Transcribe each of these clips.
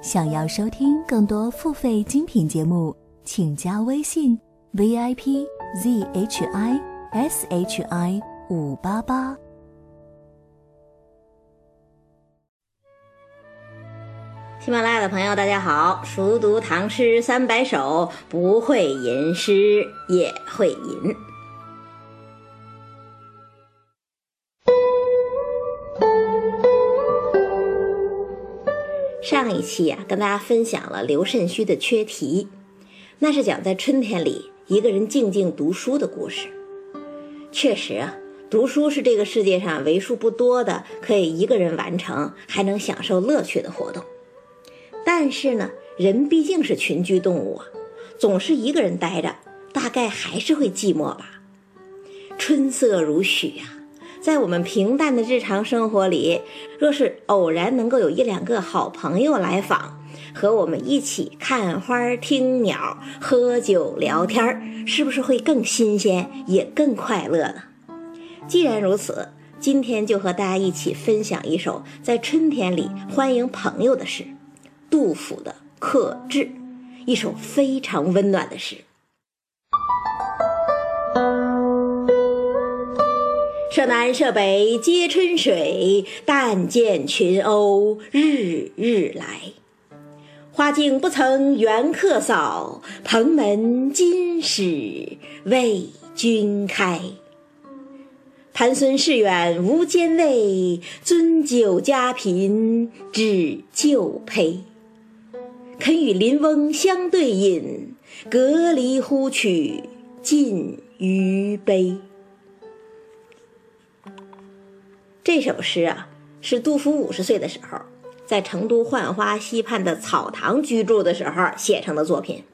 想要收听更多付费精品节目，请加微信 v i p z h i s h i 五八八。喜马拉雅的朋友，大家好！熟读唐诗三百首，不会吟诗也会吟。上一期啊，跟大家分享了刘慎虚的《缺题》，那是讲在春天里一个人静静读书的故事。确实啊，读书是这个世界上为数不多的可以一个人完成还能享受乐趣的活动。但是呢，人毕竟是群居动物啊，总是一个人待着，大概还是会寂寞吧。春色如许呀。在我们平淡的日常生活里，若是偶然能够有一两个好朋友来访，和我们一起看花、听鸟、喝酒、聊天，是不是会更新鲜，也更快乐呢？既然如此，今天就和大家一起分享一首在春天里欢迎朋友的诗——杜甫的《客至》，一首非常温暖的诗。舍南舍北皆春水，但见群鸥日日来。花径不曾缘客扫，蓬门今始为君开。盘孙市远无兼味，樽酒家贫只旧醅。肯与邻翁相对饮，隔篱呼取尽余杯。这首诗啊，是杜甫五十岁的时候，在成都浣花溪畔的草堂居住的时候写成的作品。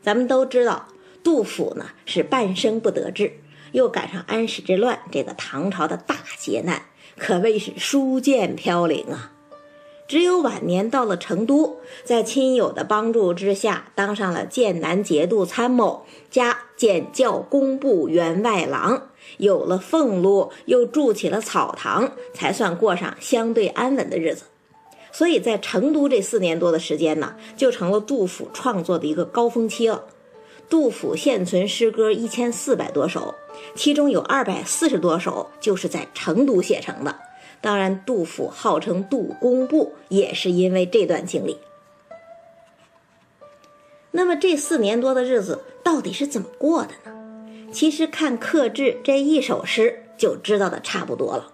咱们都知道，杜甫呢是半生不得志，又赶上安史之乱这个唐朝的大劫难，可谓是书剑飘零啊。只有晚年到了成都，在亲友的帮助之下，当上了剑南节度参谋加检校工部员外郎，有了俸禄，又住起了草堂，才算过上相对安稳的日子。所以在成都这四年多的时间呢，就成了杜甫创作的一个高峰期了。杜甫现存诗歌一千四百多首，其中有二百四十多首就是在成都写成的。当然，杜甫号称杜工部，也是因为这段经历。那么这四年多的日子到底是怎么过的呢？其实看《客至》这一首诗就知道的差不多了。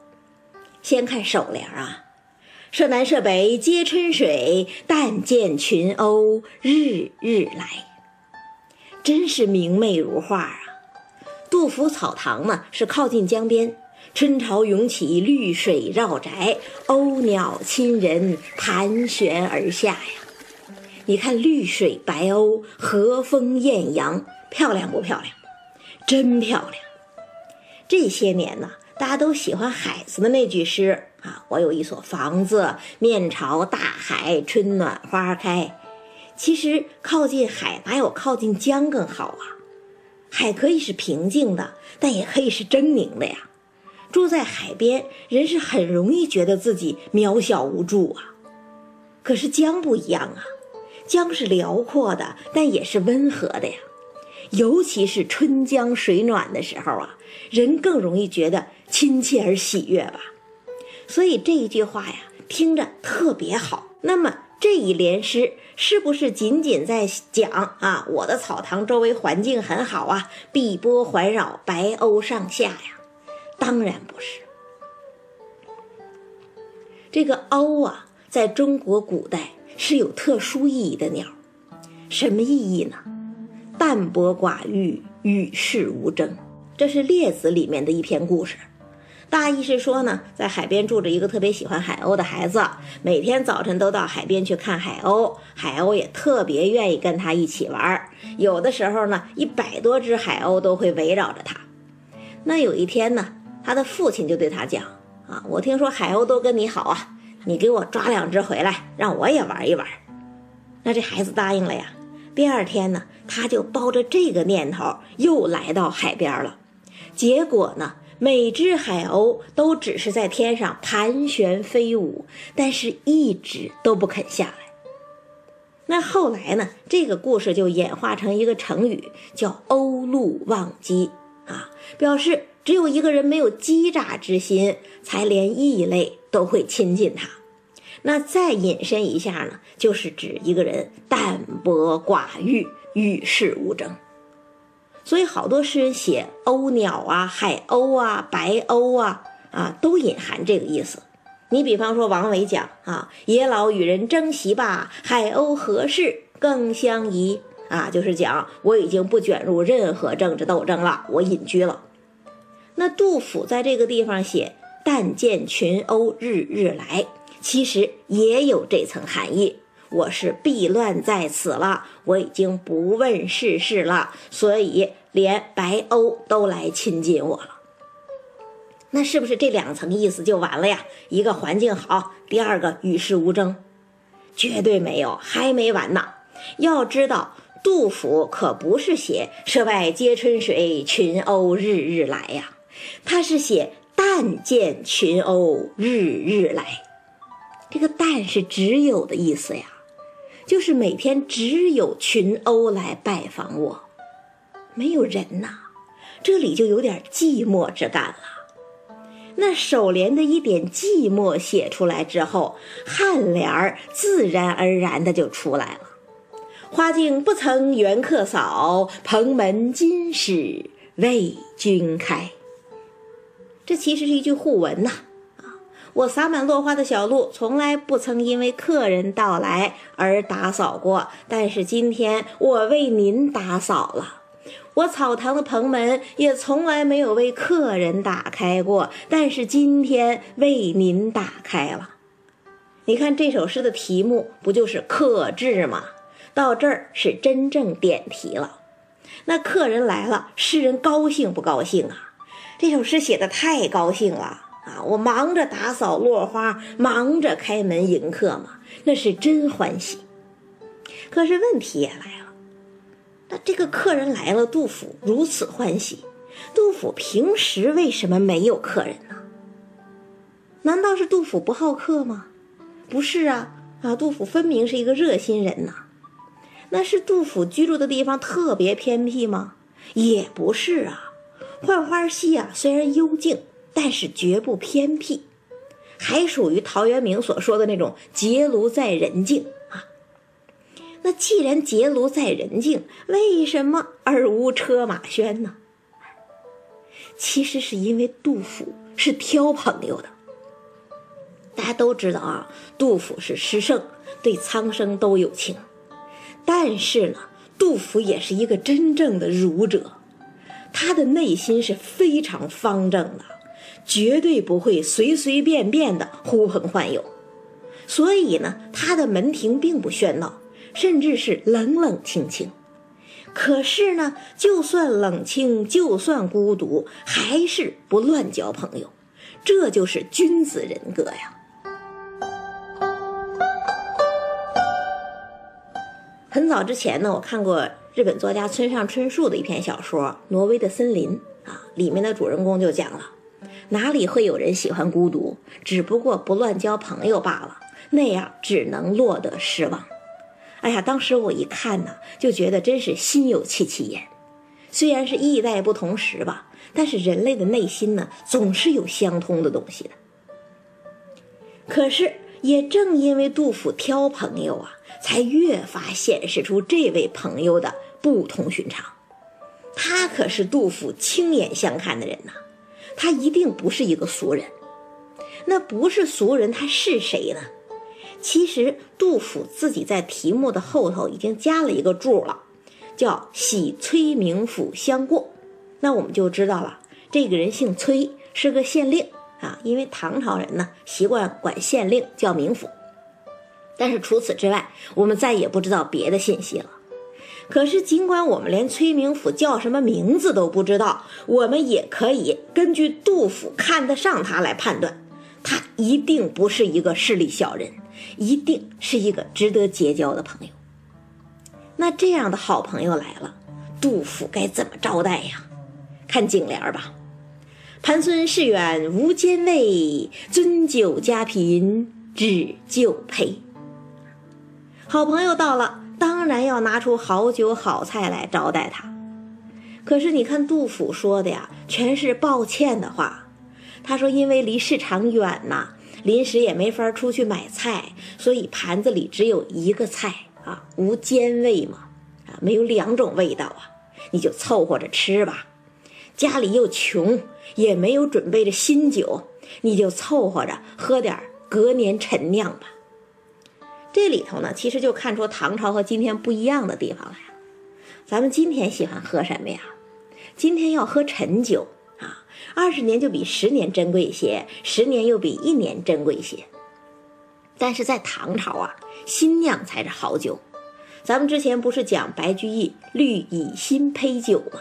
先看首联啊，“舍南舍北皆春水，但见群鸥日日来。”真是明媚如画啊！杜甫草堂呢是靠近江边。春潮涌起，绿水绕宅，鸥鸟亲人盘旋而下呀！你看绿水白鸥，和风艳阳，漂亮不漂亮？真漂亮！这些年呢，大家都喜欢海子的那句诗啊：“我有一所房子，面朝大海，春暖花开。”其实靠近海哪有靠近江更好啊？海可以是平静的，但也可以是狰狞的呀。住在海边，人是很容易觉得自己渺小无助啊。可是江不一样啊，江是辽阔的，但也是温和的呀。尤其是春江水暖的时候啊，人更容易觉得亲切而喜悦吧。所以这一句话呀，听着特别好。那么这一联诗是不是仅仅在讲啊？我的草堂周围环境很好啊，碧波环绕，白鸥上下呀？当然不是，这个鸥啊，在中国古代是有特殊意义的鸟，什么意义呢？淡泊寡欲，与世无争。这是《列子》里面的一篇故事，大意是说呢，在海边住着一个特别喜欢海鸥的孩子，每天早晨都到海边去看海鸥，海鸥也特别愿意跟他一起玩，有的时候呢，一百多只海鸥都会围绕着他。那有一天呢？他的父亲就对他讲：“啊，我听说海鸥都跟你好啊，你给我抓两只回来，让我也玩一玩。”那这孩子答应了呀。第二天呢，他就抱着这个念头又来到海边了。结果呢，每只海鸥都只是在天上盘旋飞舞，但是一直都不肯下来。那后来呢，这个故事就演化成一个成语，叫“鸥鹭忘机”啊，表示只有一个人没有欺诈之心，才连异类都会亲近他。那再引申一下呢，就是指一个人淡泊寡欲，与世无争。所以好多诗人写鸥鸟啊、海鸥啊、白鸥啊，啊，都隐含这个意思。你比方说王维讲啊，野老与人争席罢，海鸥何事更相宜啊，就是讲我已经不卷入任何政治斗争了，我隐居了。那杜甫在这个地方写“但见群鸥日日来”，其实也有这层含义。我是避乱在此了，我已经不问世事了，所以连白鸥都来亲近我了。那是不是这两层意思就完了呀？一个环境好，第二个与世无争，绝对没有，还没完呢。要知道，杜甫可不是写“涉外皆春水，群鸥日日来”呀，他是写“但见群鸥日日来”。这个“但”是只有的意思呀。就是每天只有群鸥来拜访我，没有人呐，这里就有点寂寞之感了。那首联的一点寂寞写出来之后，颔联儿自然而然的就出来了。花径不曾缘客扫，蓬门今始为君开。这其实是一句互文呐。啊我洒满落花的小路，从来不曾因为客人到来而打扫过。但是今天我为您打扫了。我草堂的蓬门也从来没有为客人打开过，但是今天为您打开了。你看这首诗的题目不就是客至吗？到这儿是真正点题了。那客人来了，诗人高兴不高兴啊？这首诗写的太高兴了。啊，我忙着打扫落花，忙着开门迎客嘛，那是真欢喜。可是问题也来了，那这个客人来了，杜甫如此欢喜，杜甫平时为什么没有客人呢？难道是杜甫不好客吗？不是啊，啊，杜甫分明是一个热心人呐。那是杜甫居住的地方特别偏僻吗？也不是啊，浣花溪啊，虽然幽静。但是绝不偏僻，还属于陶渊明所说的那种结庐在人境啊。那既然结庐在人境，为什么而无车马喧呢？其实是因为杜甫是挑朋友的。大家都知道啊，杜甫是诗圣，对苍生都有情。但是呢，杜甫也是一个真正的儒者，他的内心是非常方正的。绝对不会随随便便的呼朋唤友，所以呢，他的门庭并不喧闹，甚至是冷冷清清。可是呢，就算冷清，就算孤独，还是不乱交朋友，这就是君子人格呀。很早之前呢，我看过日本作家村上春树的一篇小说《挪威的森林》啊，里面的主人公就讲了。哪里会有人喜欢孤独？只不过不乱交朋友罢了，那样只能落得失望。哎呀，当时我一看呢，就觉得真是心有戚戚焉。虽然是异代不同时吧，但是人类的内心呢，总是有相通的东西的。可是也正因为杜甫挑朋友啊，才越发显示出这位朋友的不同寻常。他可是杜甫亲眼相看的人呐。他一定不是一个俗人，那不是俗人，他是谁呢？其实杜甫自己在题目的后头已经加了一个注了，叫“喜崔明府相过”，那我们就知道了，这个人姓崔，是个县令啊。因为唐朝人呢习惯管县令叫名府，但是除此之外，我们再也不知道别的信息了。可是，尽管我们连崔明府叫什么名字都不知道，我们也可以根据杜甫看得上他来判断，他一定不是一个势利小人，一定是一个值得结交的朋友。那这样的好朋友来了，杜甫该怎么招待呀？看颈联吧：“盘孙市远无兼位，樽酒家贫只旧陪。”好朋友到了。当然要拿出好酒好菜来招待他。可是你看杜甫说的呀，全是抱歉的话。他说：“因为离市场远呐，临时也没法出去买菜，所以盘子里只有一个菜啊，无兼味嘛，啊，没有两种味道啊，你就凑合着吃吧。家里又穷，也没有准备着新酒，你就凑合着喝点隔年陈酿吧。”这里头呢，其实就看出唐朝和今天不一样的地方来了。咱们今天喜欢喝什么呀？今天要喝陈酒啊，二十年就比十年珍贵些，十年又比一年珍贵些。但是在唐朝啊，新酿才是好酒。咱们之前不是讲白居易绿蚁新醅酒吗？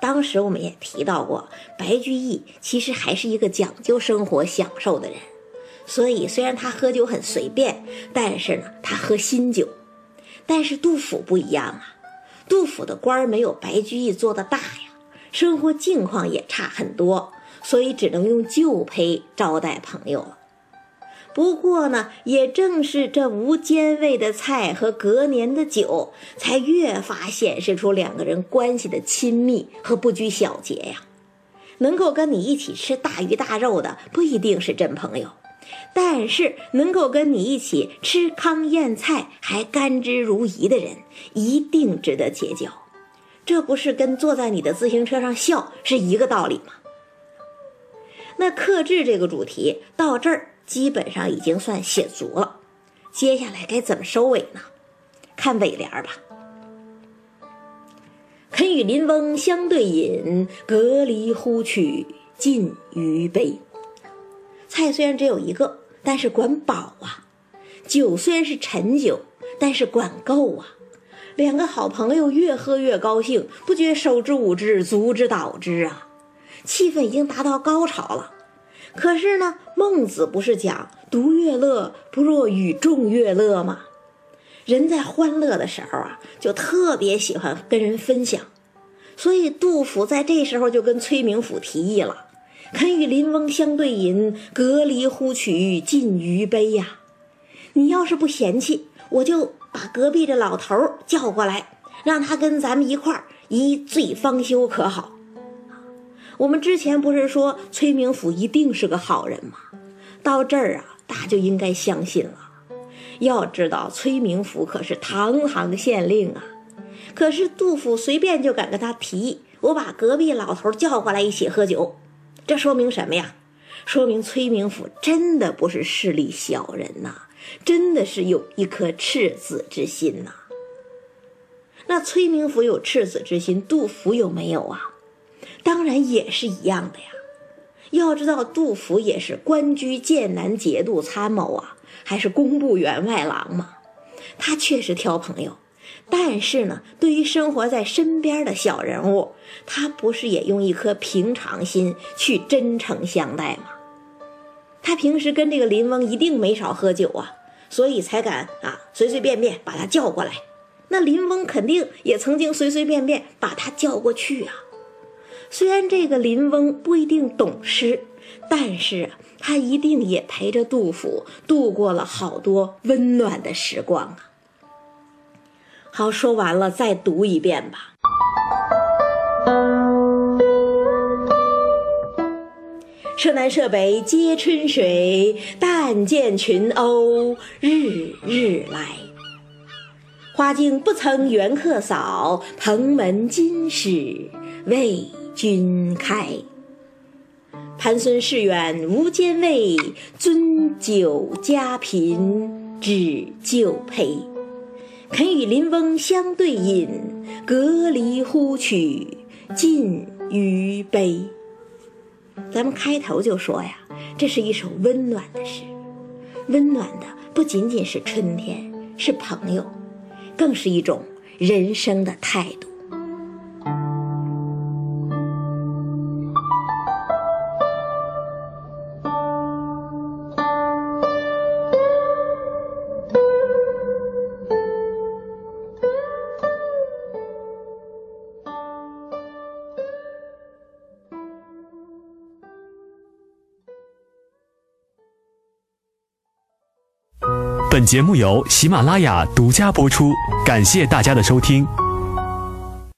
当时我们也提到过，白居易其实还是一个讲究生活、享受的人。所以虽然他喝酒很随便，但是呢，他喝新酒。但是杜甫不一样啊，杜甫的官儿没有白居易做的大呀。生活境况也差很多，所以只能用旧胚招待朋友了。不过呢，也正是这无间味的菜和隔年的酒，才越发显示出两个人关系的亲密和不拘小节呀。能够跟你一起吃大鱼大肉的，不一定是真朋友；但是能够跟你一起吃糠咽菜还甘之如饴的人，一定值得结交。这不是跟坐在你的自行车上笑是一个道理吗？那克制这个主题到这儿基本上已经算写足了，接下来该怎么收尾呢？看尾联儿吧。肯与邻翁相对饮，隔离呼取尽余杯。菜虽然只有一个，但是管饱啊；酒虽然是陈酒，但是管够啊。两个好朋友越喝越高兴，不觉手之舞之，足之蹈之啊！气氛已经达到高潮了。可是呢，孟子不是讲“独乐乐不若与众乐乐”吗？人在欢乐的时候啊，就特别喜欢跟人分享。所以杜甫在这时候就跟崔明府提议了：“肯与邻翁相对饮，隔离呼取尽余杯呀！你要是不嫌弃，我就……”把隔壁这老头叫过来，让他跟咱们一块儿一醉方休，可好？我们之前不是说崔明府一定是个好人吗？到这儿啊，大家就应该相信了。要知道，崔明府可是堂堂县令啊，可是杜甫随便就敢跟他提议，我把隔壁老头叫过来一起喝酒，这说明什么呀？说明崔明府真的不是势利小人呐。真的是有一颗赤子之心呐。那崔明府有赤子之心，杜甫有没有啊？当然也是一样的呀。要知道，杜甫也是官居剑南节度参谋啊，还是工部员外郎嘛。他确实挑朋友，但是呢，对于生活在身边的小人物，他不是也用一颗平常心去真诚相待吗？他平时跟这个林翁一定没少喝酒啊，所以才敢啊随随便便把他叫过来。那林翁肯定也曾经随随便便把他叫过去啊。虽然这个林翁不一定懂诗，但是他一定也陪着杜甫度过了好多温暖的时光啊。好，说完了，再读一遍吧。舍南舍北皆春水，但见群鸥日日来。花径不曾缘客扫，蓬门今始为君开。盘孙市远无兼味，樽酒家贫只旧醅。肯与邻翁相对饮，隔离呼取尽余杯。咱们开头就说呀，这是一首温暖的诗，温暖的不仅仅是春天，是朋友，更是一种人生的态度。本节目由喜马拉雅独家播出，感谢大家的收听。